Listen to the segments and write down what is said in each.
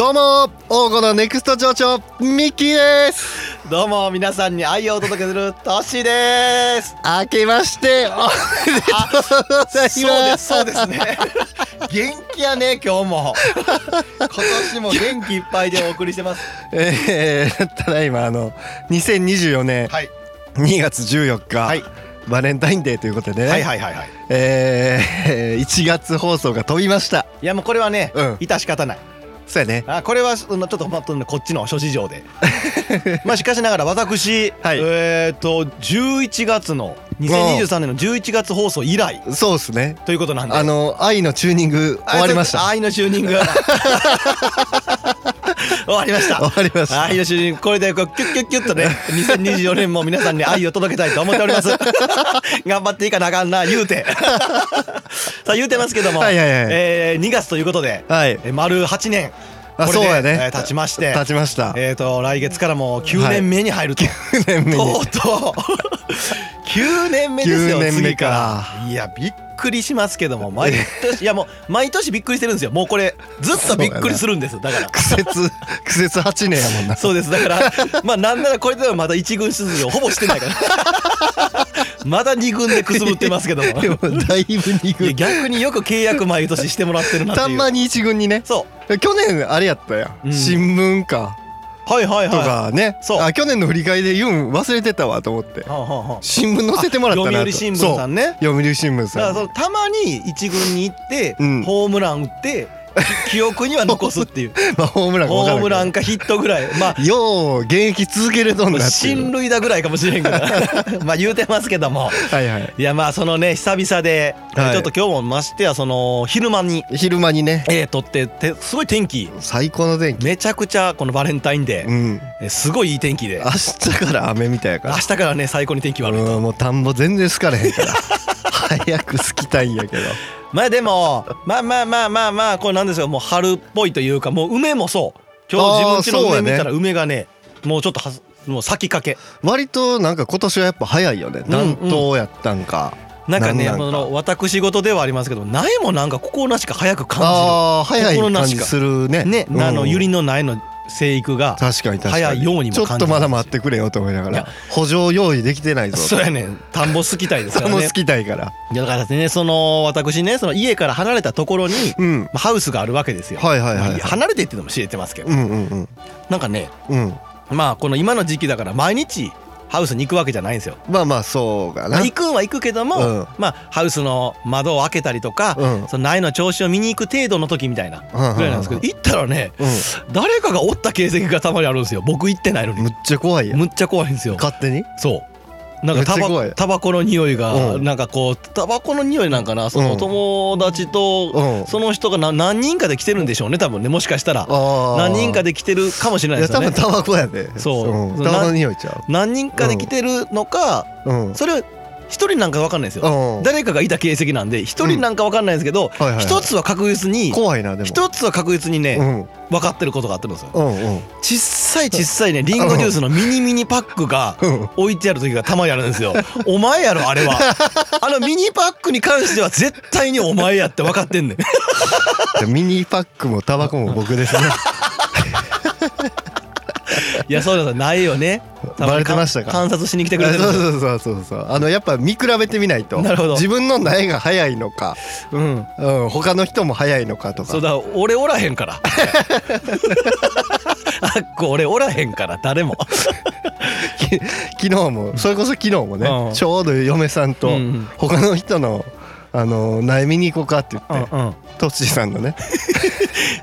どうも王語のネクスト町長ミッキーです。どうも皆さんに愛をお届けするトッシーです。明けまして おめでとうございます。そうですそうですね。元気やね今日も。今年も元気いっぱいでお送りしてます。えー、ただいまあの2024年はい。2月14日、はい。バレンタインデーということでね、はいはいはいはい。えー、1月放送が飛びました。いやもうこれはね、うん。致し方ないそうやね。あこれはちょっとまとこっちの諸事情で。まあしかしながら私、はい。えっ、と11月の2023年の11月放送以来そうですね。ということなんで。あの愛のチューニング終わりました。あ愛のチューニング。終わりました。終わりました。愛のチューニング。これでこうキュッキュッキュッとね2024年も皆さんに愛を届けたいと思っております。頑張っていかなあかんな言うてさあ言うてますけども、はいはいはい。えー2月ということで、はい。えー丸8年あそうやね、えー経ちまして経ちました、えー、と来月からもう9年目に入ると、9年目に。とうとう。9年目ですよ9年目次かいやびっくりしますけども毎年 いやもう毎年びっくりしてるんですよ。もうこれずっとびっくりするんですだから。苦節苦節8年やもんな。そうです。だからまあなんならこれではまだ一軍出場ほぼしてないから。まだ二軍でくすぶってますけども。でもだいぶ2いや軍逆によく契約毎年してもらってるなっていう。たまに1軍にね。そう。去年あれやったやん、うん。新聞かはいはいはい。とかね、そう。あ去年の振り返りで言うん忘れてたわと思って。はあはあはあ新聞載せてもらったなと。読売新聞さんね。そう。読売新聞だからさんそのたまに一軍に行って、うん。ホームラン打ってき記憶には残すっていう。まあホームランかホームランかヒットぐらい。まあよう現役続けれとんだ進塁打ぐらいかもしれんけど。まあ言うてますけども。はいはい。いやまあそのね久々で、はい。ちょっと今日もましてやその昼間に、昼間にね。えー、撮っててすごい天気。最高の天気。めちゃくちゃこのバレンタインデー、すごいいい天気で。明日から雨みたいやから。明日からね最高に天気悪いと。うんもう田んぼ全然好かれへんから。早く好きたいんやけどまあでもまあまあまあまあまあこれなんですよ。もう春っぽいというかもう梅もそう。今日自分家の梅見たら梅がねもうちょっとはもう咲きかけ。割となんか今年はやっぱ早いよね。うん暖冬やったんか、なんかねなんなんか。その私事ではありますけど苗もなんか心なしか早く感ああ早い感じするね。じるね、うん。あの百合の苗の生育が早いようにも感じるちょっとまだ待ってくれよと思いながら。補助用意できてないぞそうやねん。田んぼ好きたいですからね。その好きたいから。いやだからねその私ねその家から離れたところに、うん。まあハウスがあるわけですよ、はいはいはいはい。まあ離れてっていうのも知れてますけど、うんうんなんかねうんうん。まあこの今の時期だから毎日ハウスに行くわけじゃないんですよ。まあまあそうかな。まあ、行くんは行くけども、うん。まあハウスの窓を開けたりとか、うん。その苗の調子を見に行く程度の時みたいなうん。ぐらいなんですけど行ったらねう誰かがおった形跡がたまにあるんですよ。僕行ってないのに。んむっちゃ怖いやん。むっちゃ怖いんですよ。勝手に？そうなんかタバタバコの匂いがうん。なんかこうタバコの匂いなんかなそのうん。友達とうん。その人がな何人かで来てるんでしょうね多分ねもしかしたら。何人かで来てるかもしれないいやですよね。多分タバコやで。そう。ん。タバコの匂いちゃ何人かで来てるのかそれは一人なんか分かんないですよ。うん。誰かがいた形跡なんで一人なんか分かんないですけど一つは確実に怖いなでも。一つは確実にねうん。分かってることがあってるんですよ。うんうん。ちっさいちっさいねリンゴジュースのミニミニパックがうん。置いてある時がたまにあるんですよ。お前やろあれは。あのミニパックに関しては絶対にお前やって分かってんねん。ミニパックもタバコも僕ですね いやそうだないよね。バレてましたか？観察しに来てくれそうてるそうそうそうそうあのやっぱ見比べてみないと。なるほど。自分の苗が早いのか、うん。うん、他の人も早いのかとか。そうだ俺おらへんから。あっこ俺おらへんから誰も。昨日も。それこそ昨日もね、うん。ちょうど嫁さんと他の人のあの苗見に行こうかって言ってうんうん。トッシーさんのね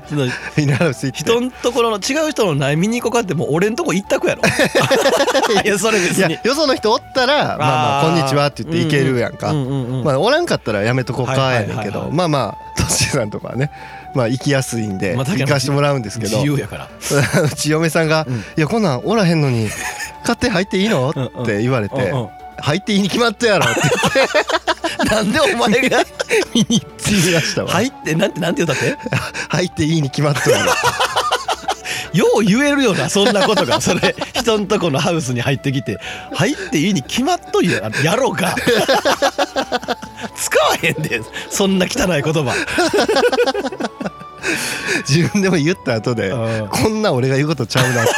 そのフィナラウス行って人んところの違う人の苗見に行こうかってもう俺んとこ一択やろ。いやそれ別に。よその人おったらまあまあこんにちはって言って行けるやんか、うんうんうんまあおらんかったらやめとこうかやねんけいはいはい。ど。まあまあトッシーさんとかはねまあ行きやすいんで行かしてもらうんですけど。自由やから。うち嫁さんがうん「いやこんなんおらへんのに勝手に入っていいの?」って言われて。うんうん「入っていいに決まったやろ」っ てなんでお前が見に言いましたわ。入ってなんてなんて言うたって？入っていいに決まったやろ よう言えるよなそんなことが。それ人んとこのハウスに入ってきて。入っていいに決まっといややろうか。使わへんで。そんな汚い言葉。自分でも言った後でうん。こんな俺が言うことちゃうなって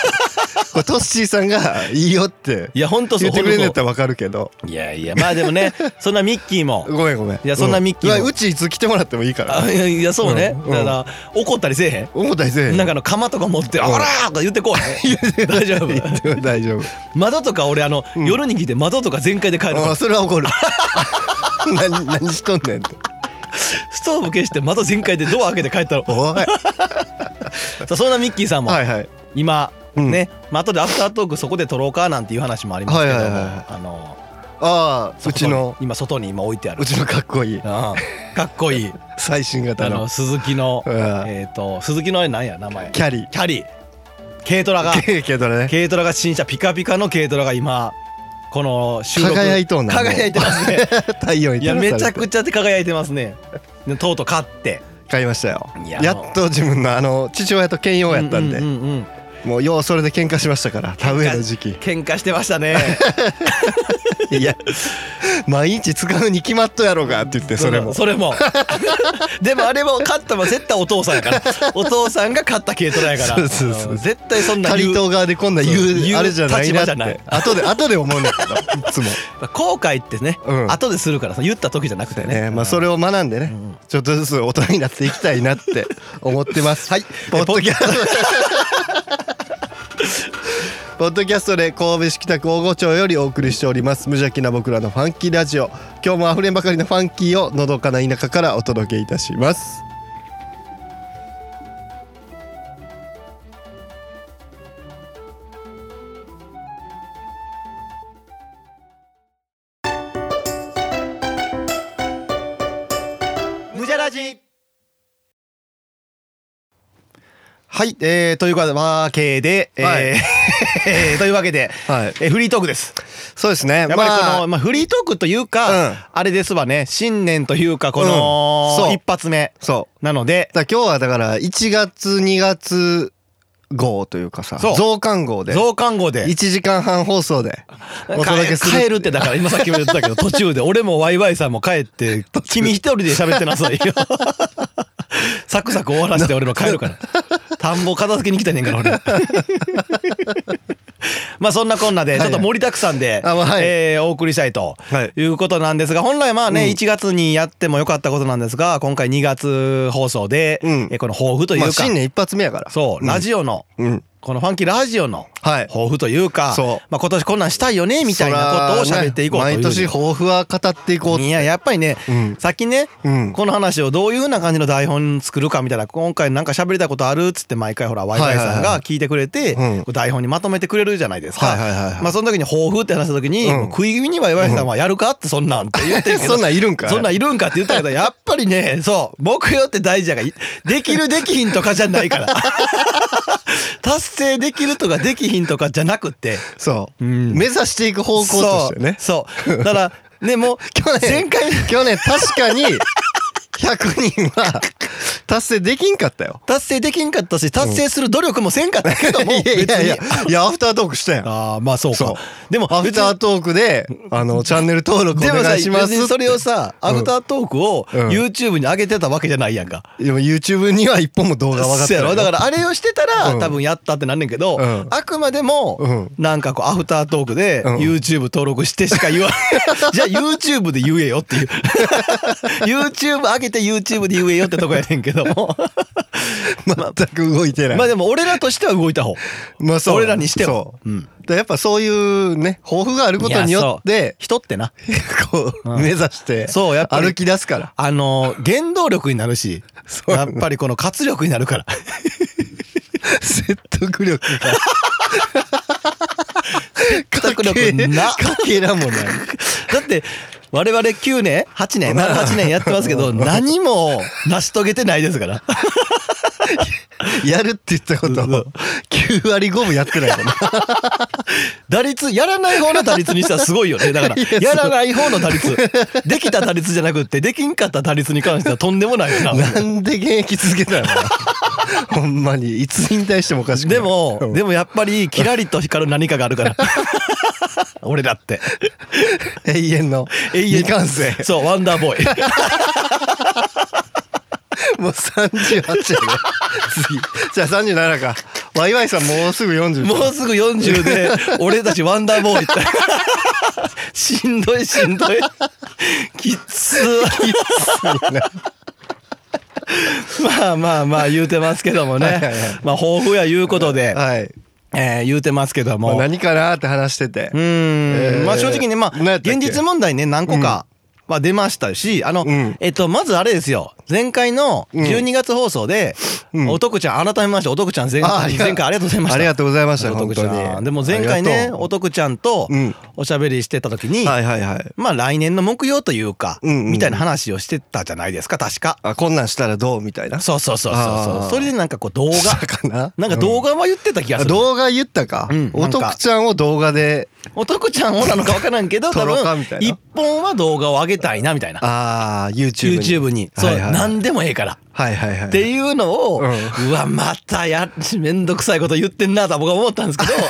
これトッシーさんがいいよっていやほんとそう。言ってくれんのやほんとったらわかるけど。いやいやまあでもね そんなミッキーも。ごめんごめん。いやそんなミッキーも。うわうちいつ来てもらってもいいから。あいやそうね、だから怒ったりせえへん。思ったりせえへんなんかあの釜とか持って「あら!」とか言ってこうへん。大丈夫。大丈夫。窓とか俺あの、うん。夜に来て窓とか全開で帰るから。あそれは怒る。何何しとんねんって。ストーブ消して窓全開でドア開けて帰ったの。おい。そんなミッキーさんもはいはい。今、うんね、まあ後でアフタートークそこで撮ろうかなんていう話もありますけども、はいはいはいはい。あのああうちの。今外に今置いてある。うちのかっこいい。うん。かっこいい。最新型の。鈴木のうん。えっ、と鈴木のあれなんや名前。キャリキャリー。軽トラが。ーけどね。軽トラが新車ピカピカの軽トラが今この収録。輝いとんな輝いてますね。太陽にいやめちゃくちゃ輝いてますね。でとうとう買って。買いましたよ。いややっと自分のあの父親と兼用やったんで。うううんうんもうようそれで喧嘩しましたから田植えの時期。喧嘩してましたね。いや毎日使うに決まっとやろうがって言ってそれも。それも。でもあれも買ったのは絶対お父さんやから。お父さんが買った軽トラやから。そうそうそうう。ん絶対そんな借言う側でこんなん言そうあれじゃない？なって後で後で思うんだけどいつも。後悔ってね、うん。後でするからさ言った時じゃなくてね。ねまあそれを学んでねん。ちょっとずつ大人になっていきたいなって思ってます。はい。ポッドキャストポッドキャストで神戸市北区大御町よりお送りしております。無邪気な僕らのファンキーラジオ。今日もあふれんばかりのファンキーをのどかな田舎からお届けいたします。はい、えー、というわけで、えーはい。というわけで、はい。えーフリートークです。そうですね。やっぱりこの、まあまあ、フリートークというか、うん。あれですわね。新年というかこうん。の、そう。一発目そう。なので。今日はだから1月2月号というかさそう。増刊号で増刊号で。1時間半放送で お届けする。帰るってだから今さっきも言ったけど途中で 俺もワイワイさんも帰って君一人で喋ってなさいよ。サクサク終わらせて俺の帰るから。田んぼ片付けに来てんねんから俺まあそんなこんなでちょっと盛りだくさんで、はい。えーお送りしたいとはい。いうことなんですが本来まあね、うん。1月にやってもよかったことなんですが今回2月放送で、うん。えーこの抱負というか、まあ新年一発目やから。そう、ラジオのうんこのファンキーラジオのはい。抱負というか、そう。まあ、今年こんなんしたいよねみたいなことを喋っていこうという、毎年抱負は語っていこういややっぱりね、うん。さっきね、うん。この話をどういうふうな感じの台本作るかみたいな今回なんか喋りたいことあるっつって毎回ほらワイワイさんが聞いてくれて、うん。台本にまとめてくれるじゃないですか、はいはいはいはい。まあその時に抱負って話した時に、うん。食い気味にワイワイさんはやるかってそんなんって言って そんなんいるんかそんなんいるんかって言ったけどやっぱりね そう目標って大事やからできるできひんとかじゃないから。達 成できるとかできひんとかじゃなくってそう、うん。目指していく方向としてね。そう。そう。だからねもう 去年前回去年確かに100人は達成できんかったよ。達成できんかったし達成する努力もせんかったけどもいやいやいやいやアフタートークしたやん。ああまあそうか。でもアフタートークであのチャンネル登録お願いします別にそれをさアフタートークをうん YouTube に上げてたわけじゃないやんか。でも YouTube には一本も動画上がってなだからあれをしてたら、うん。多分やったってなんねんけど、うん。あくまでも、うん。なんかこうアフタートークでうん。YouTube 登録してしか言わない。じゃあ YouTube で言えよっていう。YouTube 上げて YouTube で言えよってとこやねんけども。全く動いてない。まあでも俺らとしては動いた方。まあそう。俺らにしては。そう。うん。だからやっぱそういうね抱負があることによって人ってな。こううん。目指してそうやっぱり。歩き出すから。あの原動力になるしやっぱりこの活力になるから。説得力が。説得力な。かけらもない。だって我々9年8年丸8年やってますけど 何も成し遂げてないですから やるって言ったことを9割5分やってないからな。打率やらない方の打率にしたらすごいよね。だから いやらない方の打率。できた打率じゃなくってできんかった打率に関してはとんでもないよな。なんで現役続けたの？ほんまに。いつ引退してもおかしくない。でもうん。でもやっぱりキラリと光る何かがあるから。俺だって。永遠の永遠未完成。そうワンダーボーイもう38やね。次。じゃあ37か。ワイワイさんもうすぐ40もうすぐ40で俺たちワンダーボーイ。っ てしんどいしんどい。きっつまあまあまあ言うてますけどもね。はいはいはい。まあ抱負やいうことで、はい、えー言うてますけどまあ、も何かなって話してて。うーん、えーまあ正直ねまあ現実問題ね何個かは出ましたしあの、うん。えっとまずあれですよ前回の12月放送で、うん。おとくちゃん改めましておとくちゃん前前回ありがとうございました。ありがとうございました本当に。んでも前回ねおとくちゃんとうん。おしゃべりしてた時に、はいはいはい。まあ来年の目標というか、うんうんみたいな話をしてたじゃないですか確か。あこんなんしたらどうみたいな？そうそうそうそうそれでなんかこう動画かな？なんか動画は言ってた気がする、あ動画言ったか、うんおとくちゃんを動画で。おとくちゃんをなのか分からんけど多分一本は動画を上げたいなみたいな。ああ YouTube に。YouTube に。そう、はいはい何でもええから。はいはいはい。っていうのを、ううわまたやめんどくさいこと言ってんなと僕は思ったんですけど。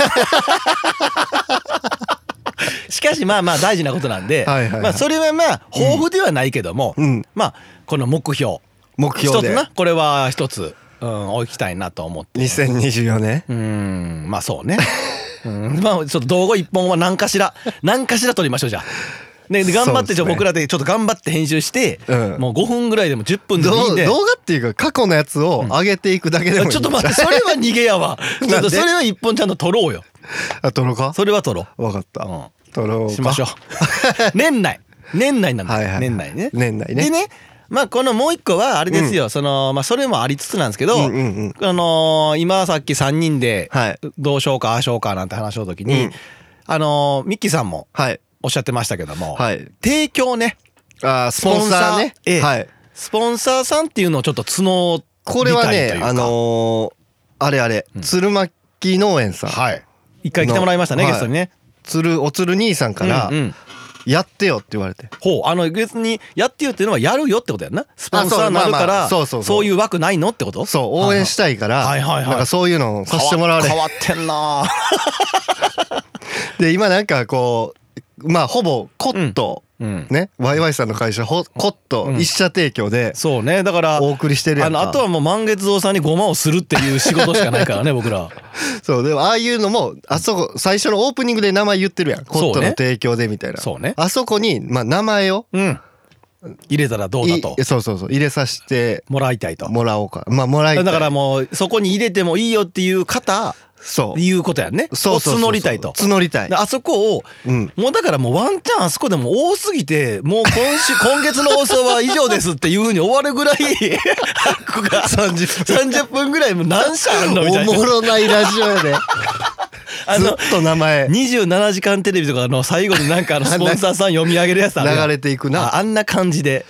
しかしまあまあ大事なことなんで、はいはいはい。まあそれはまあ豊富ではないけども、うん。まあこの目標。目標で。一つな。これは一つ、うん、置きたいなと思って。2024年。うん。まあそうね、うん、まあちょっと動画一本は何かしら何かしら撮りましょうじゃあ。ね、で頑張ってじゃあ僕らでちょっと頑張って編集して、うん。もう5分ぐらいでも10分でもいいんで。動画っていうか過去のやつを上げていくだけでもいい、ちょっと待ってそれは逃げやわ。ちょっとそれは一本ちゃんと撮ろうよ。あ撮ろうか？それは撮ろ分かった、う、撮ろうしましょう。年内。年内なんだ、はいはいはい。年内ね。年内ね。でねまあこのもう一個はあれですよ、そのまあそれもありつつなんですけど、うんうんうん。あのー今さっき3人ではい。どうしようかああしようかなんて話した時に、うん。あのーミッキーさんもはいおっしゃってましたけども、はい。提供ねあースポンサーね。ええ。はい。スポンサーさんっていうのをちょっと募りこれはねあのーあれあれ鶴巻農園さん、はい。一回来てもらいましたね、のゲストにね。鶴お鶴兄さんからうんうん。やってよって言われて。ほうあの別にやってよっていうのはやるよってことやんな。スポンサーになるからあそうそうそういう枠ないのってこと？そう応援したいからはいはいはい。なんかそういうのをさせてもらわれ。変わってんな。で今なんかこうまあほぼコット、うん。ね。ワイワイさんの会社ほコットうん。一社提供でそうね。だからお送りしてるやんか。あのあとはもう満月堂さんにごまをするっていう仕事しかないからね 僕ら。そう。でもああいうのもあそこ最初のオープニングで名前言ってるやん。コットの提供でみたいな。そうね。あそこにまあ名前をうん。入れたらどうだと。いそうそうそう。入れさせてもらいたいと。もらおうか。まあもらいたい。だからもうそこに入れてもいいよっていう方そう。いうことやんね。そうそう募りたいと。募りたい。であそこをうん。もうだからもうワンチャンあそこでも多すぎてもう今週 今月の放送は以上ですっていうふうに終わるぐらい ここが30 30分。ぐらいもう何社あんのみたいな。おもろないラジオやで。あのずっと名前。27時間テレビとかの最後になんかあの スポンサーさん読み上げるやつある流れていくな。ああんな感じで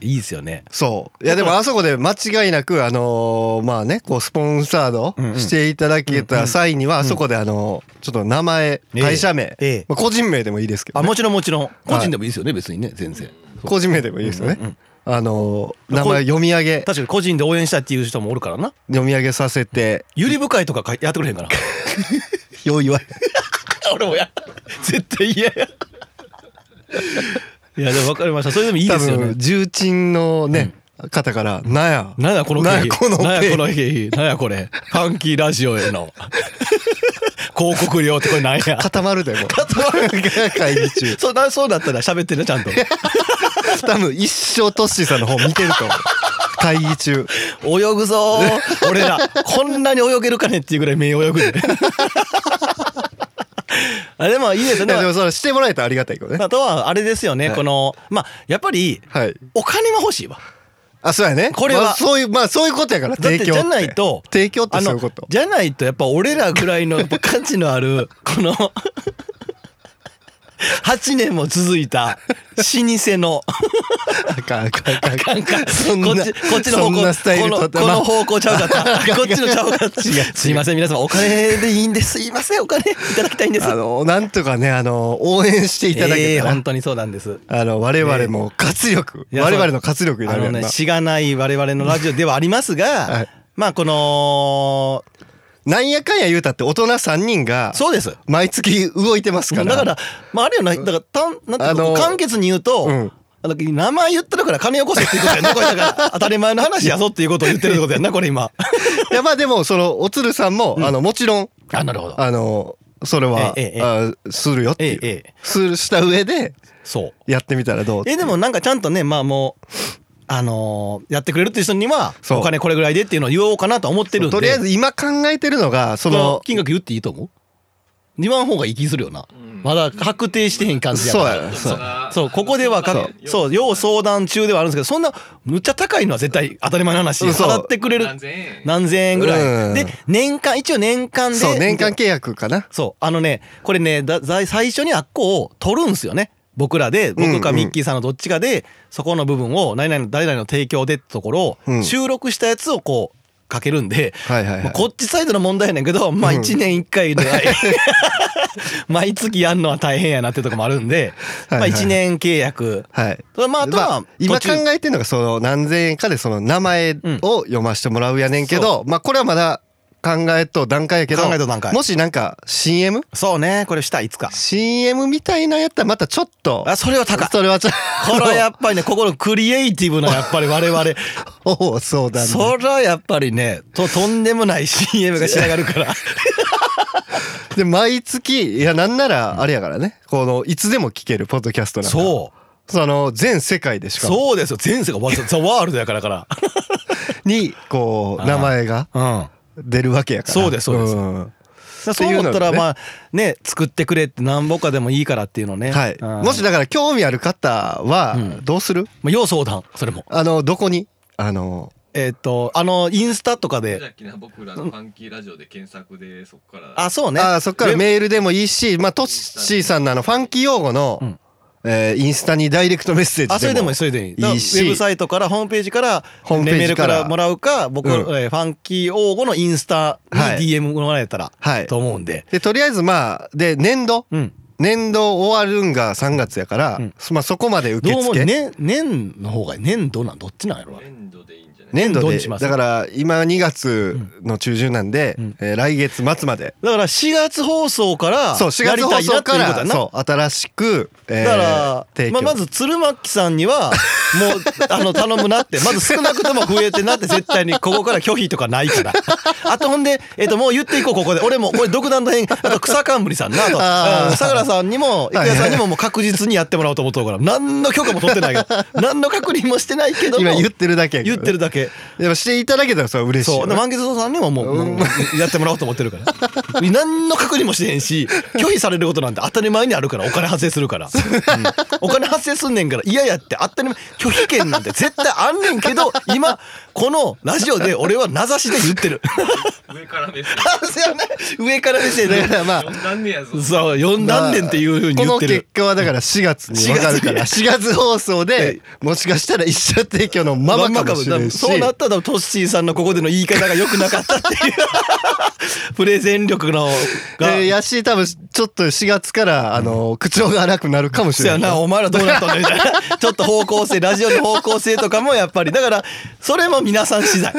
いいですよね。そう。いやでもあそこで間違いなくあのーまあねこうスポンサードうんうん。していただけた際にはあそこであのーちょっと名前ええ。会社名ええ。まあ個人名でもいいですけどね。あもちろんもちろん。個人でもいいですよね別にね全然。個人名でもいいですよね。うんうんあのー名前読み上げ。確かに個人で応援したいっていう人もおるからな。読み上げさせて。ゆり深いとかやってくれへんかな。よう言われ俺もや。絶対嫌やいやでも分かりました。それでもいい多ですよね。分重鎮のね方から「なんやなんやこの経費なんやこの経経費なんやこれ。ファンキーラジオへの。広告料ってこれなんや。固まるでもう会議中。そうなそうだったら喋ってねちゃんと。多分一生トッシーさんの方見てると思う。会議中。泳ぐぞー。俺らこんなに泳げるかねっていうぐらい目泳ぐで あでもいいですよ。ねでもそれしてもらえたらありがたいけどね。あとはあれですよね、はい。このまあやっぱりはい。お金も欲しいわ。あそうやね。これは。まあそういうまあそういうことやから提供じゃないと提供ってそういうこと。じゃないとやっぱ俺らぐらいの価値のあるこの8年も続いた老舗の。あかんあかんあかん。こっちこっちの方向このこの方向ちゃうかった。こっちのちゃうかった。すいません皆様。お金でいいんです。すいませんお金。いただきたいんですあのなんとかねあの応援していただええけたら、本当にそうなんです。あの我々も活力、いや我々の活力になるねしがない我々のラジオではありますが、はい。まあこのなんやかんや言うたって大人3人がそうです。毎月動いてますから。だからまああれよなだからたんなんていうあのの簡潔に言うと、うん。名前言ってるから金よこせっていうことやなこれ。だから 当たり前の話やぞっていうことを言ってるってことやんなこれ今。いやまあでもそのおつるさんも、あのもちろんあなるほど。あのそれは、ええええ。あするよっていう、するした上でそう。やってみたらどう。えでもなんかちゃんとねまあもうあのーやってくれるっていう人にはそう。お金これぐらいでっていうのを言おうかなと思ってるんで。とりあえず今考えてるのがそそのの金額言っていいと思う？言わん方がいい気するよな、まだ確定してへん感じやそうからやそう。そうここではかそう。そう要相談中ではあるんですけどそんなむっちゃ高いのは絶対当たり前の話払ってくれる何千円。何千円ぐらうん。いで年間一応年間でそう年間契約かな。そうあのねこれねだだ最初にあっこを取るんすよね僕らで僕かミッキーさんのどっちかでそこの部分を何々の誰々の提供でってところをうん。収録したやつをこうかけるんで、はいはいはい。まあこっちサイドの問題やねんけどまあ1年1回ぐらい 毎月やんのは大変やなってとこもあるんでまあはい。はい1年契約。はい。まああとは今考えてるのがその何千円かでその名前を読ませてもらうやねんけど、まあこれはまだ考えと段階やけど考えと段階。もしなんか CM? そうね。これしたいつか。CM みたいなやったらまたちょっと。あそれは高い。それはちょっと。これはやっぱりねここのクリエイティブなやっぱり我々 おおそうだね。それはやっぱりねととんでもない CM が仕上がるから。で毎月いやなんならあれやからね。このいつでも聞けるポッドキャストなんか。そう。その全世界でしかも。そうですよ。前世がワザワールドやからから。にこう名前が。うん出るわけやから。そうですそうです。ん。そう思ったらまあね作ってくれって何ぼかでもいいからっていうのね。はい。うん。もしだから興味ある方はうん。どうする？まあ要相談それも。あのどこに？あのえっとあのインスタとかで。じゃあきな僕らのファンキーラジオで検索でそこから。あそうね。あそっからメールでもいいしまあトッシーさんのあのファンキー用語のうんえーインスタにダイレクトメッセージでもあそれでもそれでいい。ウェブサイトからホームページからホームページメールからからもらうか僕、うん。えーファンキー王吾のインスタにはい。DM もらえたらはい。と思うんで、でとりあえずまあで年度？うん。年度終わるんが3月やから、うん。まあそこまで受どうも付年年の方が年度なんどっちなんやろな。年度でいいんじゃない？年度で。だから今2月の中旬なんで、うん。えー来月末まで、だから4月放送からそう4月放送からそう新しく、えーだから、まあ、まず鶴巻さんにはもう あの頼むなって。まず少なくとも増えてなって絶対にここから拒否とかないから。あとほんで、えっともう言っていこうここで。俺もこれ独断と変あと草冠さんなあと相良さんにも郁恵さんにももう確実にやってもらおうと思っとるから何の許可も取ってないけど何の確認もしてないけども。今言ってるだけやけど。言ってるだけでもしていただけたらそれは嬉しいそう。で満月堂さんにももうもうやってもらおうと思ってるから。何の確認もしてへんし拒否されることなんて当たり前にあるからお金発生するから、うん。お金発生すんねんから嫌やって当たり前拒否権なんて絶対あんねんけど今このラジオで俺は名指しで言ってる。上から目線。上から目線でだからまあ。読んだんねやぞ。そう4何年っていうふうにこの言ってる。結果はだから4月に分かるから4月放送でもしかしたら一社提供のままかもしれんし。そうなったらトッシーさんのここでの言い方が良くなかったっていう。プレゼン力のが、えーやし多分ちょっと4月からあの口調が荒くなるかもしれないなお前らどうなったんだみたいなちょっと方向性ラジオの方向性とかもやっぱり。だからそれも皆さん次第。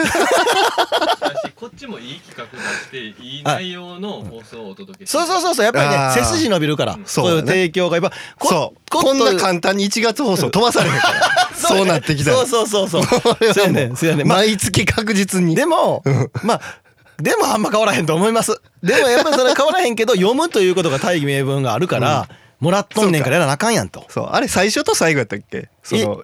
こっちもいい企画出していい内容の放送をお届けそうそうそうそうやっぱりね背筋伸びるからそうだねこういう提供がやっぱこそう。ここんな簡単に1月放送飛ばされへんから。そうなってきたらそうそうそうそう。そうやもねそうやねまあ毎月確実に。でもまあでもあんま変わらへんと思います。でもやっぱりそれは変わらへんけど 読むということが大義名分があるからもらっとんねんからやらなあかんやんと。そう。あれ最初と最後やったっけ？その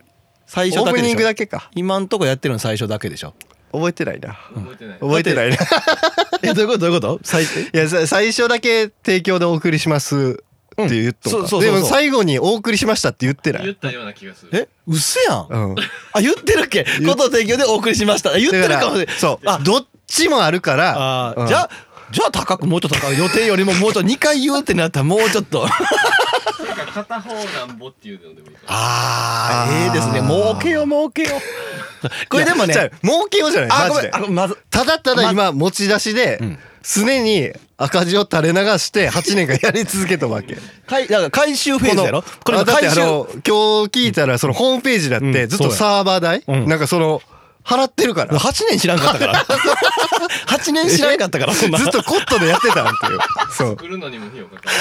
最初オープニングだけか。今んとこやってるの最初だけでしょ。覚えてないな。覚えてない。覚えてないな。えどういうことどういうこと？最いやさ最初だけ提供でお送りしますって言っとうんそうそうそうそう。でも最後にお送りしましたって言ってない言ったような気がする。え？うっせやん。うん。あ言ってるっけ？こと提供でお送りしました。言ってるかもしれない。そう。あ。どっちもあるから。うん。じゃあじゃあ高くもうちょっと高く予定よりももうちょっと2回言うってなったらもうちょっと。片方なんぼっていうのでもいいかああええですね。儲けよ儲けよ これでもねあ儲けようじゃないあマジで。んあごめんまずただただ今持ち出しでうん。常に赤字を垂れ流して8年間やり続けたわけ。かいだから回収フェーズやろ？これだってあの今日聞いたらそのホームページだってずっとサーバー代？うん。なんかその払ってるから。8年知らんかったから。8年知らんかったからそんな。ずっとコットでやってたんっていう。そう。作るのにも費用かかる。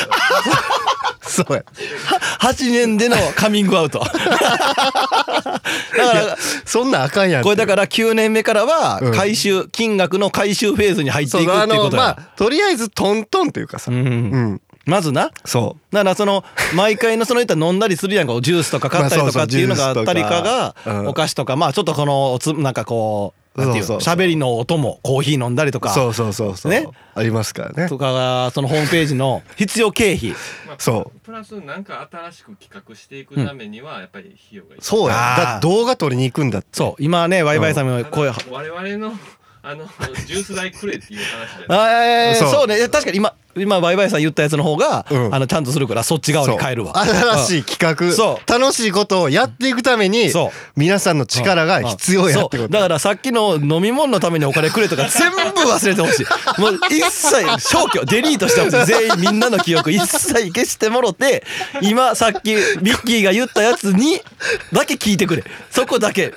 そうや。8年でのカミングアウト。だからそんなんあかんやんこれだから9年目からはうん。回収金額の回収フェーズに入っていくっていうことや。まあとりあえずトントンというかさ。ううんんまずな？そだからその 毎回のその言ったら飲んだりするやんか。ジュースとか買ったりとかっていうのがあったりかがお菓子とか。まあちょっとこのおつなんかこう喋りの音もコーヒー飲んだりとか。うそうそうそうそう。ね？ありますからね。とかがそのホームページの 必要経費。まあそうプラスなんか新しく企画していくためにはやっぱり費用がいるそうや。だ動画撮りに行くんだって。そう。今ねワイワイさんも声我々のあのジュース代くれっていう話じゃない。あえーそう。そうね。確かに今今ワイワイさん言ったやつの方が、うん。あのちゃんとするからそっち側に変えるわ。新しい企そ画楽しいことをやっていくためにそう。皆さんの力が必要やってこと。だからさっきの飲み物のためにお金くれとか 全部忘れてほしい。もう一切消去デリートしてほしい全員みんなの記憶一切消してもろて今さっきミッキーが言ったやつにだけ聞いてくれ。そこだけ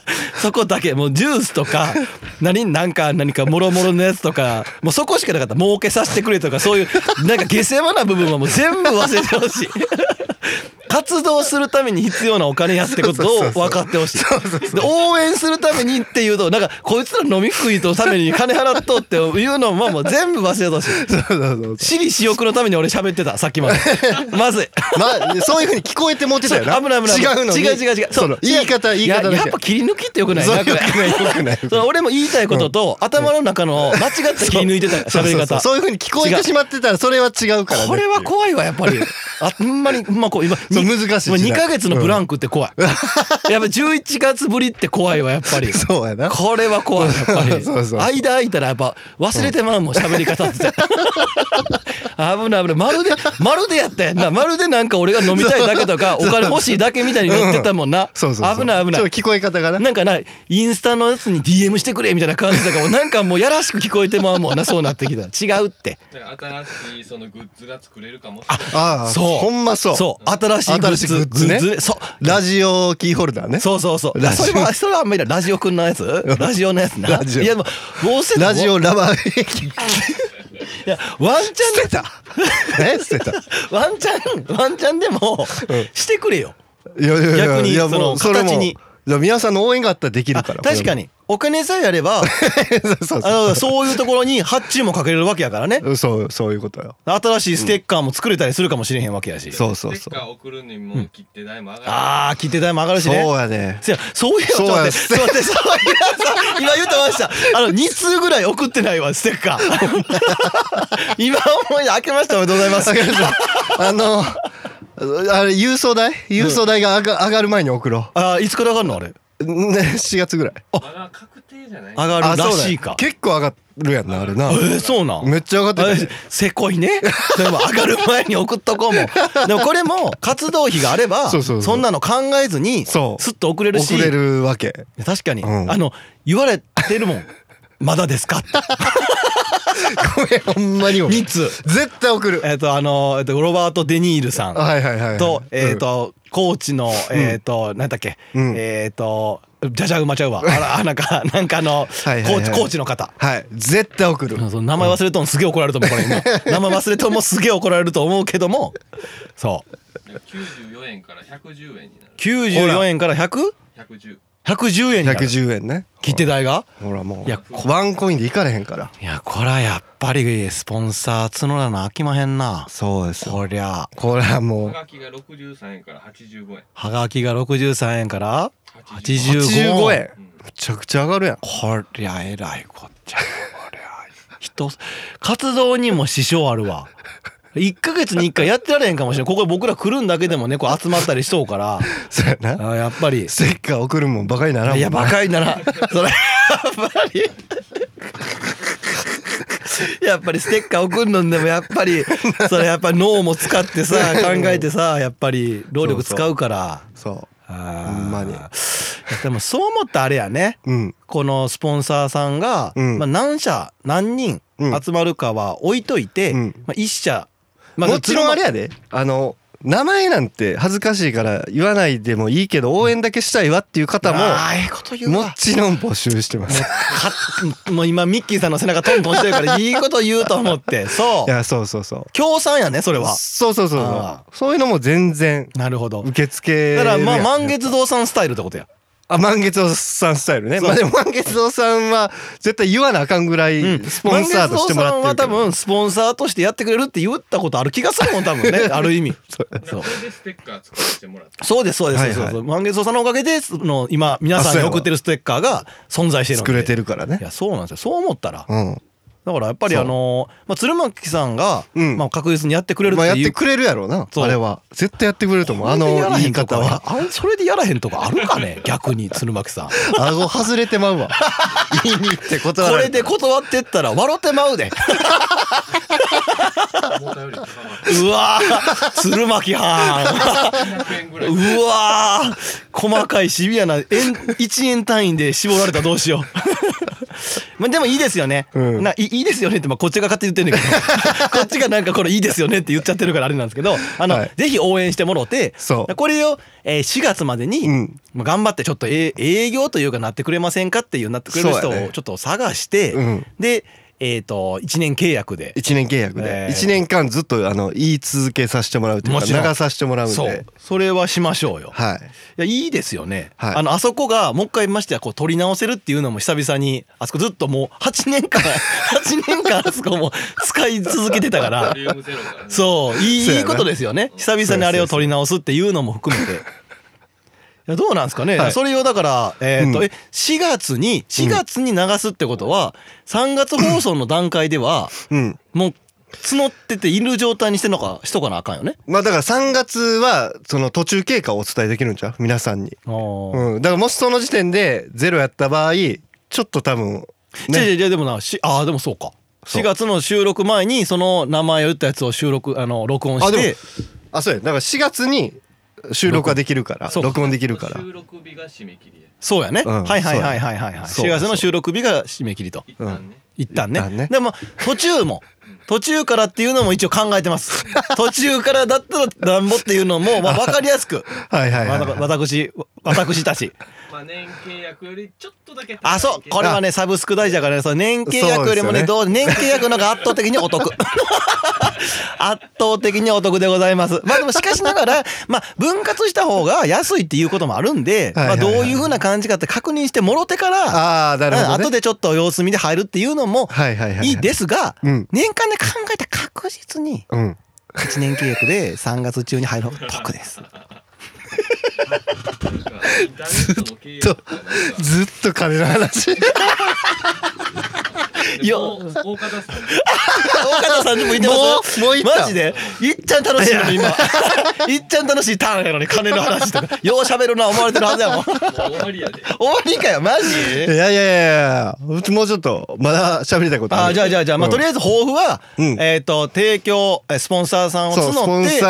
そこだけもうジュースとか何なんか何かもろもろのやつとかもうそこしかなかった。儲けさせてくれとかそういうなんか下世話な部分はもう全部忘れてほしい。活動するために必要なお金やってことを分かってほしい。で応援するためにっていうとなんかこいつら飲み食いのために金払っとっていうのももう全部忘れてほしい。そうそうそう私利私欲のために俺喋ってたさっきまで。まず。いまあそういう風に聞こえてもってたよな。危ない危ない。違うのに。違う違う違う。その言い方言い方ややっぱ切り抜きってよくない？なくない俺も言いたいことと、頭の中の間違った切り抜いてたそう。そうそう喋り方。そういう風に聞こえてしまってたらそれは違うからねこれは怖いわやっぱり。あほんまにまあこう今難しい時代。2ヶ月のブランクって怖い、やっぱ11月ぶりって怖いわやっぱり。そうやな。これは怖いやっぱり。そうそう間空いたらやっぱ忘れてまうもん喋り方って。危ない危ない。まるでまるでやったやんな。まるでなんか俺が飲みたいだけとか お金欲しいだけみたいに言ってたもんな。そうそうそう。危ない危ない。ちょっと聞こえ方がな。なんかなインスタのやつに DM してくれみたいな感じだからなんかもうやらしく聞こえてまうもんなそうなってきた。ら違うって。新しいそのグッズが作れるかもしれない。ああそう。ほんまそう。そう。新しいしいグッズね。グッズそう。ラジオキーホルダーね。そうそうそう。ラジオ。それはそれはあんまりラジオくんのやつ？ラジオのやつな。ラジオ。いやもうもうせラジオいラバー駅やワンチャンで。捨てた。え？捨てた。ワンチャンワンチャンでもしてくれよ。いやいやいや逆にその形に。いや皆さんの応援があったらできるあから。確かにお金さえあれば そうそうあのそういうところに発注もかけれるわけやからね。そうそうそういうことよ。新しいステッカーも作れたりするかもしれへんわけやし。そうそうそう。ステッカー送るにも切手代も上がる、ああ切手代も上がるしね。そうやね。せやそういえばちょっと待ってちょっと待ってそういえばさ今言ってました。あの2通ぐらい送ってないわステッカー。今思い出開けましたおめでとうございます。あのあれ郵送代？郵送代が上が上がる前に送ろあーいつから上がるのあれ？うね4月ぐらい。まだ確定じゃない？上がるらしいか。結構上がるやんなあれな。えー、そうなん？めっちゃ上がってあたねせこいね？でも上がる前に送っとこうもん。でもこれも活動費があればそうそうそう。そんなの考えずにスそう。ッと送れるし。送れるわけ。確かに、うん。あの言われてるもんまだですか？ってごめんほんまにごめん3つ。絶対送る。えっ、とあの、えっとロバート・デ・ニールさんはいはいはいはい。と、えっ、と、コーチの、えっ、と、なんだっけ、うん。えっ、と、じゃじゃ馬ちゃうわ。あら、あなんか、なんかあの、はいはいはい。コーチ、コーチの方。はい。絶対送る。名前忘れとんすげえ怒られると思うこれ今。名前忘れとんもすげえ怒られると思うけども。そう。94円から110円になる。94円から 100? 110 110円になる。110円ね。切手代が？ほらもう。いやワンコインでいかれへんから。いやこれはやっぱりスポンサー募らな飽きまへんな。そうですよ。こりゃ。これはもう。はがきが63円から85円。はがきが63円から85 85円。うん。めちゃくちゃ上がるやん。こりゃえらいこっちゃ。こりゃ人活動にも支障あるわ 1ヶ月に1回やってられへんかもしれん。ここ僕ら来るんだけでもねこう集まったりしとうから。そうやな。あやっぱり。ステッカー送るもんバカにならんもんいやバカにならん。それやっぱり。やっぱりステッカー送るのでもやっぱりそれやっぱり脳も使ってさ考えてさやっぱり労力使うから。そあー。ほんまに。でもそう思ったらあれやね。ううん。このスポンサーさんが、うん。まあ、何社何人うん。集まるかは置いといて、うん。まあ、1社、まもちろんあれややで。あの名前なんて恥ずかしいから言わないでもいいけど応援だけしたいわっていう方ももわちろん募集してます。かもう 今ミッキーさんの背中トントンしてるから いいこと言うと思って。そいうやそうそうそう。協賛やねそれは。そうそうそうそあうそういうのも全然なるほど。受け付けだからまあ満月堂さんスタイルってことやあ満月堂さんスタイルね。そう。まあでも満月堂さんは絶対言わなあかんぐらいスポンサーとしてもらってる満月堂さんは多分スポンサーとしてやってくれるって言ったことある気がするもん多分ね。ある意味。これでステッカー作らせてもらって。そうですそうです、はいはい。そうそう満月堂さんのおかげでその今皆さんに送ってるステッカーが存在してるので。作れてるからね。いやそうなんですよ。そう思ったらうんだからやっぱりあのーまあ、鶴巻さんが、うん。まあ、確実にやってくれるまあやっていうってくれるやろう。なあれは。絶対やってくれると思う。あの言い方は。あれそれでやらへんとこあるかね 逆に鶴巻さん。顎外れてまうわ。言いに行って断られた。これで断ってったら笑ってまうで。うわー鶴巻はた100円ぐらい。んうわー細かいシビアな円1円単位で絞られたらどうしようまあでもいいですよね、うん。ないいいですよねってまあこっちが勝手に言ってんだけど。こっちがなんかこれいいですよねって言っちゃってるからあれなんですけどあの、はい。ぜひ応援してもろてそう。これを、えー4月までに、うん。まあ頑張ってちょっとえ営業というかなってくれませんかっていうなってくれる人そうやね。をちょっと探して、うん。でえっ、と1年契約で。1年契約で。えー。1年間ずっとあの言い続けさせてもらうというか流させてもらうんそう。でそれはしましょうよ。はい。いやいいですよね、はい。あのあそこがもう一回ましてやこう取り直せるっていうのも久々にあそこずっともう8年間 8年間あそこも使い続けてたから。そう。いいことですよね。久々にあれを取り直すっていうのも含めて。いやどうなんですかね、はい。それをだから、えーとうん。え4月に4月に流すってことは、3月放送の段階ではうん。もう募ってている状態にしてんのかしとかなあかんよね？まあだから3月はその途中経過をお伝えできるんちゃう？皆さんに。うんうん。だからもしその時点でゼロやった場合ちょっと多分ね。やいやでもなしああでもそうか。そう。4月の収録前にその名前を言ったやつを収録あの録音あでもしてあそうや。だから4月に収録ができるからそう。か録音できるから。収録日が締め切りや。そうやね、うん。はいはいはいはいはい。はいそう。4月の収録日が締め切りと。一旦ね。一旦ね。一旦ね。でも途中も途中からっていうのも一応考えてます。途中からだったらなんぼっていうのも、まあ、分かりやすく。はいはいはいわた私私たちまあ年契約よりちょっとだけあそう。これはねサブスク大事だからね。その年契約よりもねどう年契約の方が圧倒的にお得。圧倒的にお得でございます。まあでもしかしながらまあ分割した方が安いっていうこともあるんで、はいはいはい。まあ、どういうふうな感じかって確認してもろてからああなるほどね。後でちょっと様子見で入るっていうのもはいはいはいはい。いいですが、うん。年間で考えて確実にうん。1年契約で3月中に入る方が得です。なんかインターネットの契約とずっと金の話。いや。大大方さん大方さんにも言ってます？もうもう行った。マジで？いっちゃん楽しいのに今。いっちゃん楽しいターンやのに金の話とか。よう喋るな思われてるはずやもん。終わりやで。わりかよマジ？いやいやいやいやうちもうちょっとまだ喋りたいことある。あじゃあじゃあじゃあまあとりあえず抱負はうん。えっと提供えスポンサーさんをそうスポン募ってサ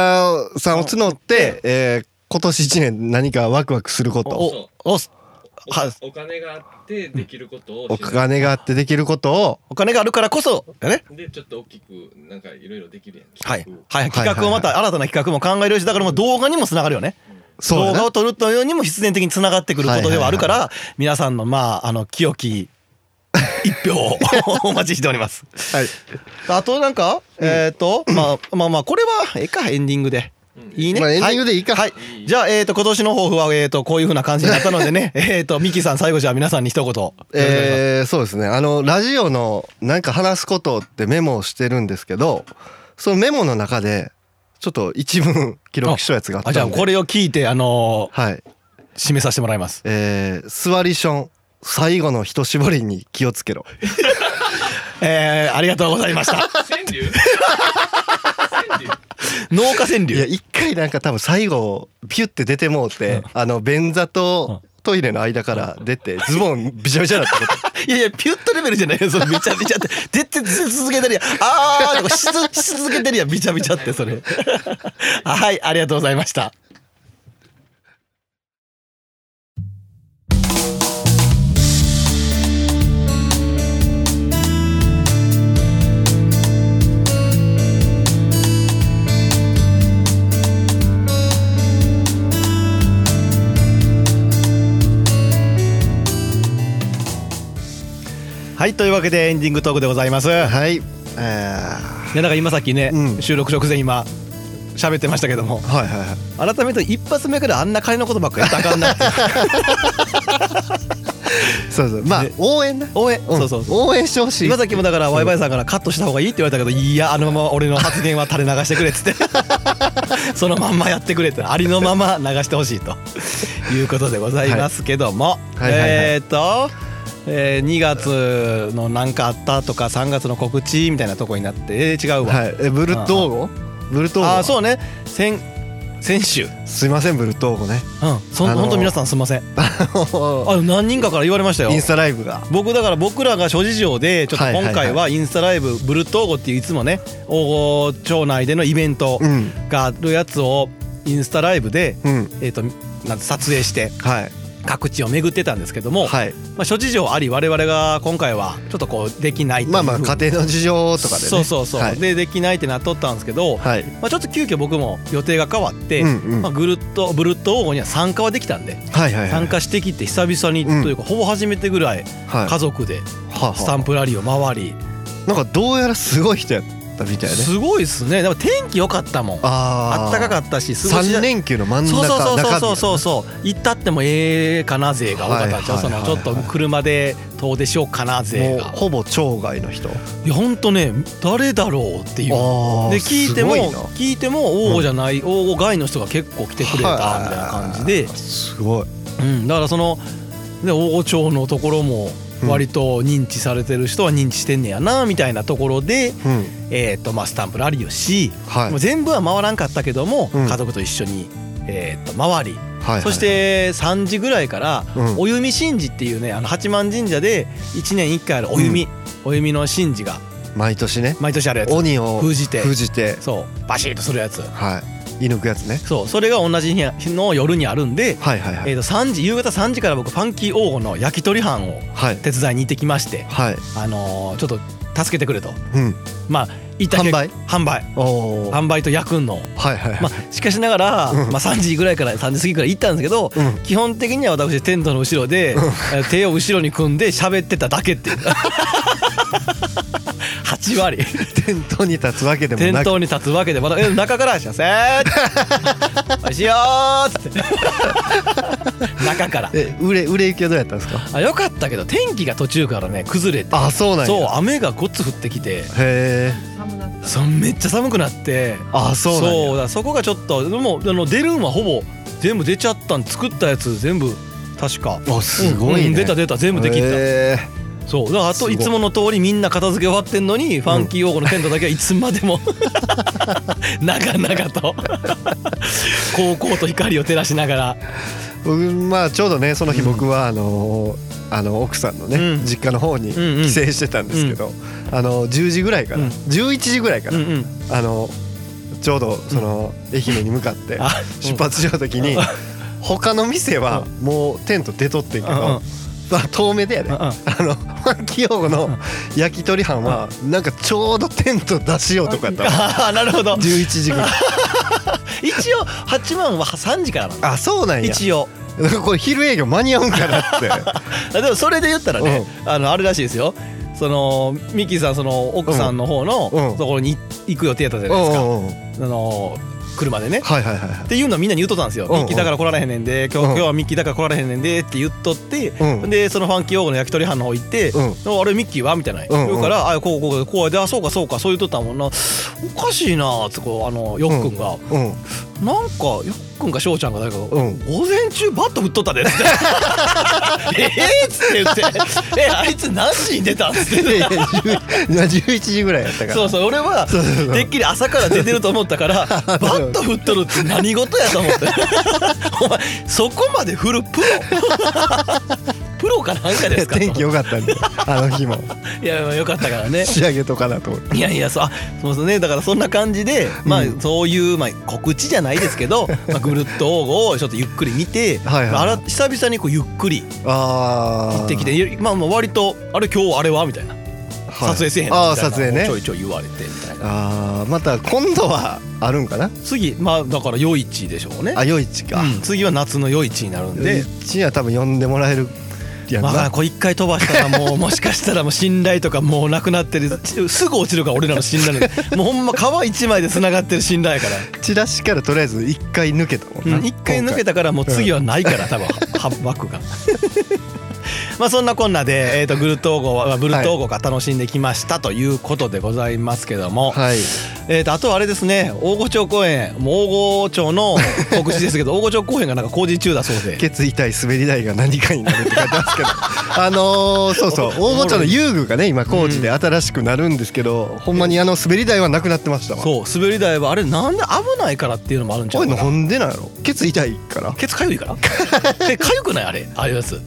ーさんを募って、えー今年一年何かワクワクすること？おおはお金があってできることをお金があってできることを？お金があるからこそだね。でちょっと大きくなんかいろいろできるやん。はい。企画。はい。企画をまた新たな企画も考えるしだからもう動画にもつながるよね。動画を撮るというにも必然的につながってくることではあるから、皆さんのまああの清き一票を お待ちしております。はい。あとなんか、えっ、と、まあまあまあこれはええかエンディングで。ういいね、まあエンディングでいいか。はい、い。い。じゃあえっ、と今年の抱負はえっ、とこういう風な感じになったのでね。えっとミキさん最後じゃあ皆さんに一言。えー、そうですね。あのラジオのなんか話すことってメモをしてるんですけどそのメモの中でちょっと一文記録したやつがあったんで。あじゃあこれを聞いてあのはい。ー締めさせてもらいます。えー、座りション最後の一絞りに気をつけろ。えー、ありがとうございました。川柳？農家川いや柳一回なんか多分最後ピュって出てもうて、あの便座とトイレの間から出てズボンびちゃびちゃになった いやいやピュッとレベルじゃないよ。そのびちゃびちゃって。絶対続けてるやん。あーとかし続けてるやん。びちゃびちゃってそれ。はいありがとうございましたはいというわけでエンディングトークでございます。はい。えー、いやだから今さっきね、うん。収録直前今喋ってましたけども。はいはいはい。改めて一発目からあんな金のことばっかりやったらあかんなって。そうそう。まあね。応援な、応援、ん。そうそうそう。応援してほしい。今さっきもだからワイワイさんからカットした方がいいって言われたけどいやあのまま俺の発言は垂れ流してくれっつって。そのまんまやってくれって。ありのまま流してほしいということでございますけども、はいはいはいはい。えーっと、えー、2月のなんかあったとか3月の告知みたいなとこになってえー、違うわ、はい。えブルトーゴ？ブルトーゴ？ああそうね。先先週。すいませんブルトーゴね。うん。そん、あのー本当皆さんすみません。あ何人かから言われましたよ。インスタライブが。僕だから僕らが諸事情でちょっと今回はインスタライブブルトーゴっていういつもね大御町内でのイベントうん。があるやつをインスタライブで、うん。えー、となんて撮影してはい各地を巡ってたんですけども、はい。まあ、諸事情あり我々が今回はちょっとこうできないっていうまあまあ家庭の事情とかでね。そうそうそう、はい。でできないってなっとったんですけど、はい。まあ、ちょっと急遽僕も予定が変わって、うんうん。まあ、ぐるっとブルット王には参加はできたんではいはいはい。参加してきて久々にうんというかほぼ初めてぐらいはい。家族でスタンプラリーを回り。なんかどうやらすごい人やったみたいね。すごいっすね。でも天気良かったもん。ああったかかっったし過ごし3連休の真ん中そうそうそうそうそう行ったってもええかな勢が多かったんちゃう？そのちょっと車で遠出しようかな勢が。ほぼ町外の人。いやほんとね誰だろうっていう。で聞いても聞いても王吾じゃない王吾外の人が結構来てくれたみたいな感じで、すごい。うん、だからそので王吾町のところも割と認知されてる人は認知してんねやなみたいなところで、うん。えーとまあ、スタンプラリーをし、はい。もう全部は回らんかったけども、うん。家族と一緒に、えー、と回り、そして3時ぐらいからうん。お弓神事っていうねあの八幡神社で1年1回あるお弓、お弓の神事が毎年ね。毎年あるやつ。鬼を封じて。封じて。そう。バシッとするやつ。はい居抜くやつね。そうそれが同じ日の夜にあるんで、はいはいはい。えー、と3時夕方3時から僕ファンキー王吾の焼き鳥班をはい。手伝いに行ってきまして、はい。あのーちょっと助けてくれと。うん。まあ行った結販売？販売。販売と焼くんの。はいはいまあ、しかしながら、うん。まあ、3時ぐらいから3時過ぎから行ったんですけど、うん。基本的には私テントの後ろで、えー手を後ろに組んで喋ってただけっていう 8割店頭に立つわけでも店なく。頭に立つわけでまだえ中から「しゃせー」おいしいよー」っつって。中から。え売れ売れ行きはどうやったんですか？あよかったけど天気が途中からね崩れて。あそうなんや。そう雨がごっつ降ってきて。へえ寒なったそうめっちゃ寒くなって。あそうなんや。だからそこがちょっとでもあの出るんはほぼ全部出ちゃったん作ったやつ全部確か。あすごいね、うんうん出た出た全部できた。へそう。あとい。つもの通りみんな片付け終わってんのにファンキー王子のテントだけはいつまでも 長々と 高校と光を照らしながら。ー僕まあちょうどねその日僕はあのーあの奥さんのね、うん。実家の方にうんうん。帰省してたんですけど、あの10時ぐらいから、うん。11時ぐらいから、うんうん。あのちょうどその愛媛に向かって あ出発しようときに他の店はもうテント出とってんけうんうん。ど、まあ、遠目でやで、うんうん。あのファンの焼き鳥班はなんかちょうどテント出しようとかやったのああなるほど。11時ぐらい。一応8万は3時からなの。あそうなんや。一応。これ昼営業間に合うんかなって。あ でもそれで言ったらね、あのあるらしいですよ。そのミッキーさんその奥さんの方のうん。ところに行く予定だったじゃないですか、うんうんうん。あの車でね。はいはいはいはい。っていうのはみんなに言っとったんですよ、うんうん。ミッキーだから来られへんねんで今日,、うん。今日はミッキーだから来られへんねんでって言っとって、うん。でそのファンキーオーゴの焼き鳥班の方行って「うんあれミッキーは?」みたいな。うんうん。言うから「あこうこうこうであそうかそうかそう言っとったもんな。おかしいな」ってこうあのよっくんが、うんなんかよっくんか翔ちゃんが誰かが、うん午前中バット振っとったで」っつって「ええっ?」つって言って「えあいつ何時に出た?」っつっていやいや10今11時ぐらいやったから。そうそう俺はてっきり朝から出てると思ったから バット振っとるって何事やと思って。お前そこまで振るプロ？プロかなんかですかと。天気良かったんであの日も。いやよかったからね。仕上げとかなと思って。いやいやそうあそうですね。だからそんな感じでまあ、うんそういう、まあ、告知じゃないですけど、まあ、ぐるっとをちょっとゆっくり見てはいはいまああら久々にこうゆっくり行ってきてまあまあ割とあれ今日あれはみたいな、撮影せえへんのああみた撮影ね。ちょいちょい言われてみたいな。ああまた今度はあるんかな？次まあだから夜市でしょうね。あ夜市か、うん。次は夏の夜市になるんで。夜市には多分呼んでもらえるやんな。まあこう一回飛ばしたらもう もしかしたらもう信頼とかもうなくなってるすぐ落ちるから俺らの信頼 もうほんま皮一枚でつながってる信頼やから。チラシからとりあえず一回抜けたもんな、うん。一回抜けたからもう次はないから多分。は枠が。まあそんなこんなで、えー、とグルトーゴはブルトーゴが楽しんできましたということでございますけども、はいえー、とあとはあれですね大御町公園もう大御町の告知ですけど 大御町公園がなんか工事中だそうで。ケツ痛い滑り台が何かになるって書いてますけど。あのー、そうそう大御町の遊具がね今工事で新しくなるんですけど、ほんまにあの滑り台はなくなってましたわ。そう滑り台はあれなんで危ないからっていうのもあるんちゃうかな。なんでなんやろ？ケツ痛いから、ケツかゆいから？えかゆくない？あれああいうやつ。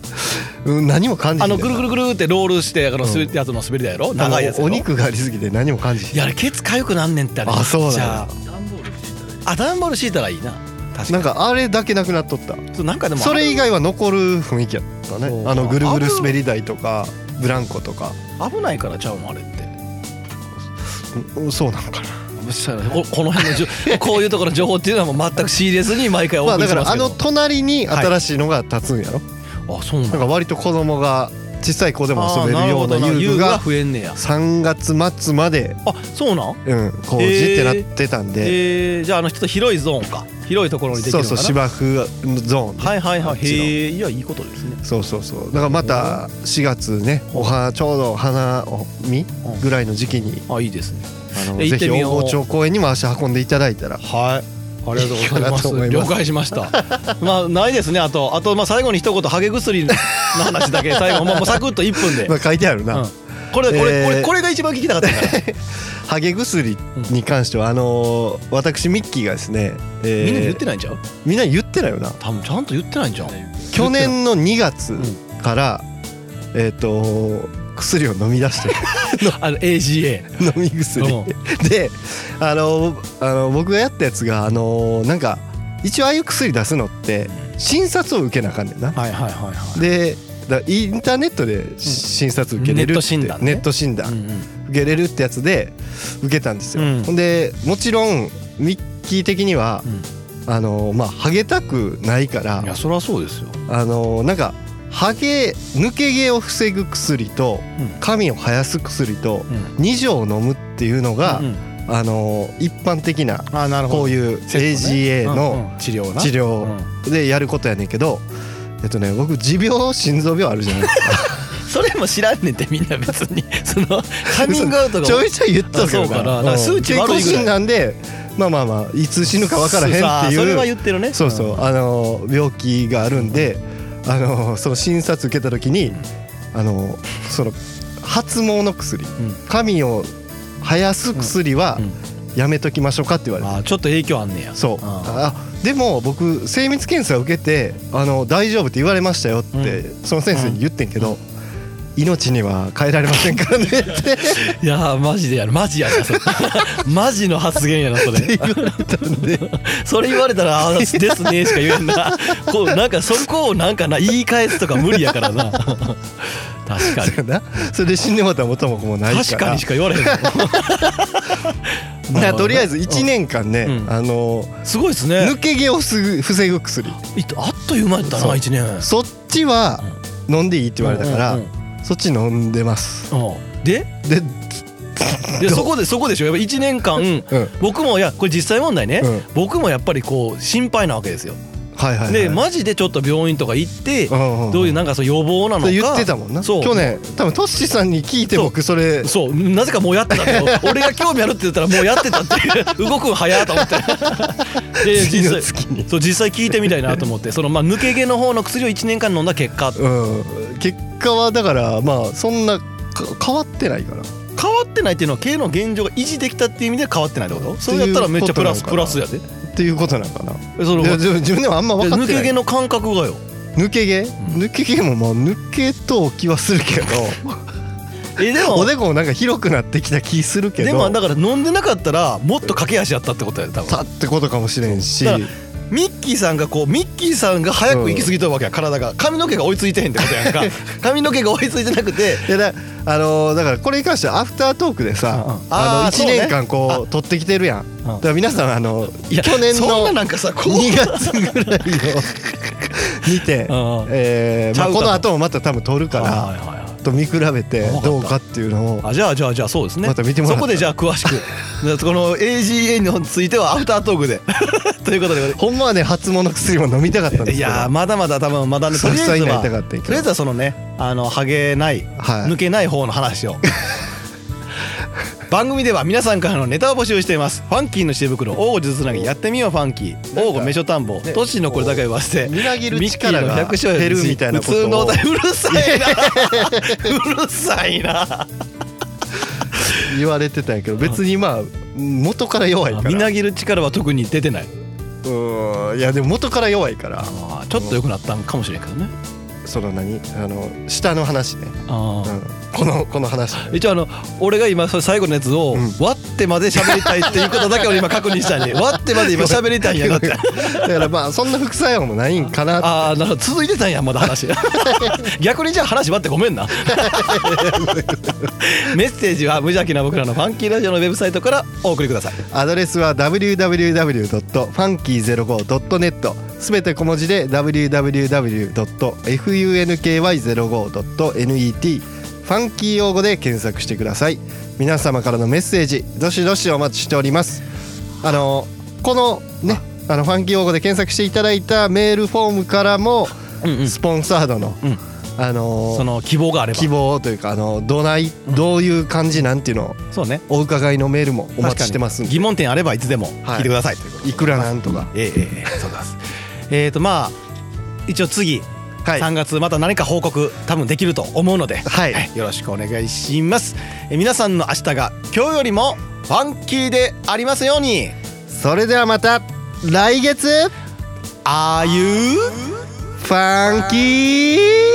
うん、何も感じあのぐるぐるるぐるってロールしてあの滑るやつの滑り台やろ？長いやつお肉がありすぎて何も感じいやあれケツかゆくなんねんってあれあそうなんだ。じゃあ。段ボール敷いたらいいあ段ボール敷いたらいいな。確かに。なんかあれだけなくなっとった。そうなんかでもそれ以外は残る雰囲気やったね。あのぐるぐる滑り台とかブランコとか。危ないからちゃうのあれって。うんそうなのかな。ここの辺のじょ こういうところの情報っていうのはもう全く仕入れずに毎回おまあ送りだからあのしますけど。隣に新しいのが立つんやろ、あそうなんなんか割と子供が小さい子でも遊べるような遊具が増えんねや。3月末まで、あそうなん？うん、工事ってなってたんで、えー、じゃああのちょっと広いゾーンか。広いところにできるそうのかな？そう芝生ゾーン。ね、はいはいはい。へえいやいいことですね。そうそうそう。だからまた4月ねお花ちょうど花見ぐらいの時期に。あいいですね。あのぜひ大郷町公園にも足運んでいただいたら。はいありがとうございます。了解しました。まあないですねあと。あとまあ最後に一言ハゲ薬の話だけ 最後。もうサクッと1分で、まあ書いてあるな、うん。これこれ、えーこれこれが一番聞きたかったから。ハゲ薬に関してはあのー私ミッキーがですね、えーみんなに言ってないんちゃう？みんなに言ってないよな。多分ちゃんと言ってないんじゃん去年の2月から、えっ、と薬を飲み出して あの AGA 飲み薬。うん。であのあの僕がやったやつがあのなんか一応ああいう薬出すのって診察を受けなあかんねんな。はいはいはいはい。でだインターネットで診察受けれるってネット診断ね。ネット診断。うんうん。受けれるってやつで受けたんですよ、うん。でもちろんミッキー的には、あのまあハゲたくないからいやそりゃそうですよ。あのなんかハゲ抜け毛を防ぐ薬とうん。髪を生やす薬とうん。2錠飲むっていうのが、うんあの一般的なこういう AGA うんのうん治療な。治療でやることやねんけどえっとね僕持病心臓病あるじゃないですか。それも知らんねんってみんな別に。そのカミングアウトが。ちょいちょい言ったそうかな。だから数値悪いぐらい。健康診断でまあまあまあいつ死ぬか分からへんってさあそれはいう言ってるね。そうそう。あの病気があるんであのその診察受けた時にあのその発毛の薬ん。髪を生やす薬はうん。やめときましょうかって言われてあちょっと影響あんねや。そう。ああでも僕精密検査を受けてあの大丈夫って言われましたよってその先生に言ってんけど命には変えられませんからねって。いやーマジでやる。マジやなそれ。マジの発言やなそれ。言われたんで。それ言われたら「あーですね」しか言えんな。こうなんかそこをなんかな言い返すとか無理やからな。確かに。それで死んでもたら元も子もないから。確かにしか言われへんだとりあえず1年間ね、うん。あのすごいですね。抜け毛を防ぐ防ぐ薬。あっという間やったな1年。そっちは飲んでいいって言われたから、うんうんそっち飲んでます。でででそこでそこでしょ。やっぱ1年間うん。僕もいやこれ実際問題ね、うん。僕もやっぱりこう心配なわけですよ。はいはいはい。でマジでちょっと病院とか行ってうんうんどういうなんかそう予防なのか。言ってたもんな。そう。去年多分トッシーさんに聞いて僕それ。そう。なぜかもうやってたけど 俺が興味あるって言ったらもうやってたっていう。動くん早いと思って。で 次の実際月にそう実際聞いてみたいなと思って。そのまあ抜け毛の方の薬を1年間飲んだ結果。うん結果はだからまあそんなか変わってないから。変わってないっていうのは毛の現状が維持できたっていう意味で変わってないってこと？それやったらめっちゃプラスプラスやで。っていうことなのかな。その自分でもあんま分かってない。抜け毛の感覚がよ。抜け毛？抜け毛ももう抜けと気はするけど。えでも おでこもなんか広くなってきた気するけど。でもだから飲んでなかったらもっと駆け足やったってことやで多分。たってことかもしれんしキーさんがこうミッキーさんが早く行き過ぎとるわけや体が。髪の毛が追いついてへんってことやんか。髪の毛が追いついてなくて。いやだあのーだからこれに関してはアフタートークでさ、うん。うんあの1あーそうね。年間こう撮ってきてるやん、だから皆さんあのいや去年そんなのなんかさこう。2月ぐらいを見て、うん。えーまあ、ちゃうかと。この後もまた多分撮るから、はいはいはいと見比べてどうかっていうのをあじゃあじゃあじゃあそうですね。また見てもらそこでじゃあ詳しく。でこの AGA についてはアフタートークで。ということで。ほんまはね初物薬も飲みたかったんですいけど。やーまだまだ多分まだね。とりあえずはとりあえずはそのねあのハゲないはい。抜けない方の話を 番組では皆さんからのネタを募集しています。ファンキーの知恵袋王吾術つなぎやってみようファンキー。王吾めしょ田んぼねトッシーのこれだけ言わせてみなぎる力が減るみたいなことを。普通のお題うるさいな。うるさいな。言われてたんやけど別にまあ元から弱いから。みなぎる力は特に出てない。うん。いやでも元から弱いから。ちょっと良くなったんかもしれんけどねその何あの下の話ね、あうん。ー、このこの話。一応あの俺が今それ最後のやつをうん。割ってまで喋りたいっていうことだけ俺今 確認したんで割ってまで今喋りたいんやなって。だからまあそんな副作用もないんかなああなるほど。続いてたんやまだ話。逆にじゃあ話割ってごめんな。メッセージは無邪気な僕らのファンキーラジオのウェブサイトからお送りください。アドレスは www.funky05.net すべて小文字で www.funky05.net ファンキー用語で検索してください。皆様からのメッセージどしどしお待ちしております。あのこのねあのファンキー用語で検索していただいたメールフォームからもうんうん。スポンサードの、うん。あのその希望があれば。希望というかあのどないどういう感じなんていうのをそうね。お伺いのメールもお待ちしてます疑問点あればいつでも聞いてください、とい。いくらなんとか。ええええそうですえっ、とまあ一応次はい。3月また何か報告多分できると思うので、はい。よろしくお願いします。え皆さんの明日が今日よりもファンキーでありますように。それではまた来月ああいうファンキー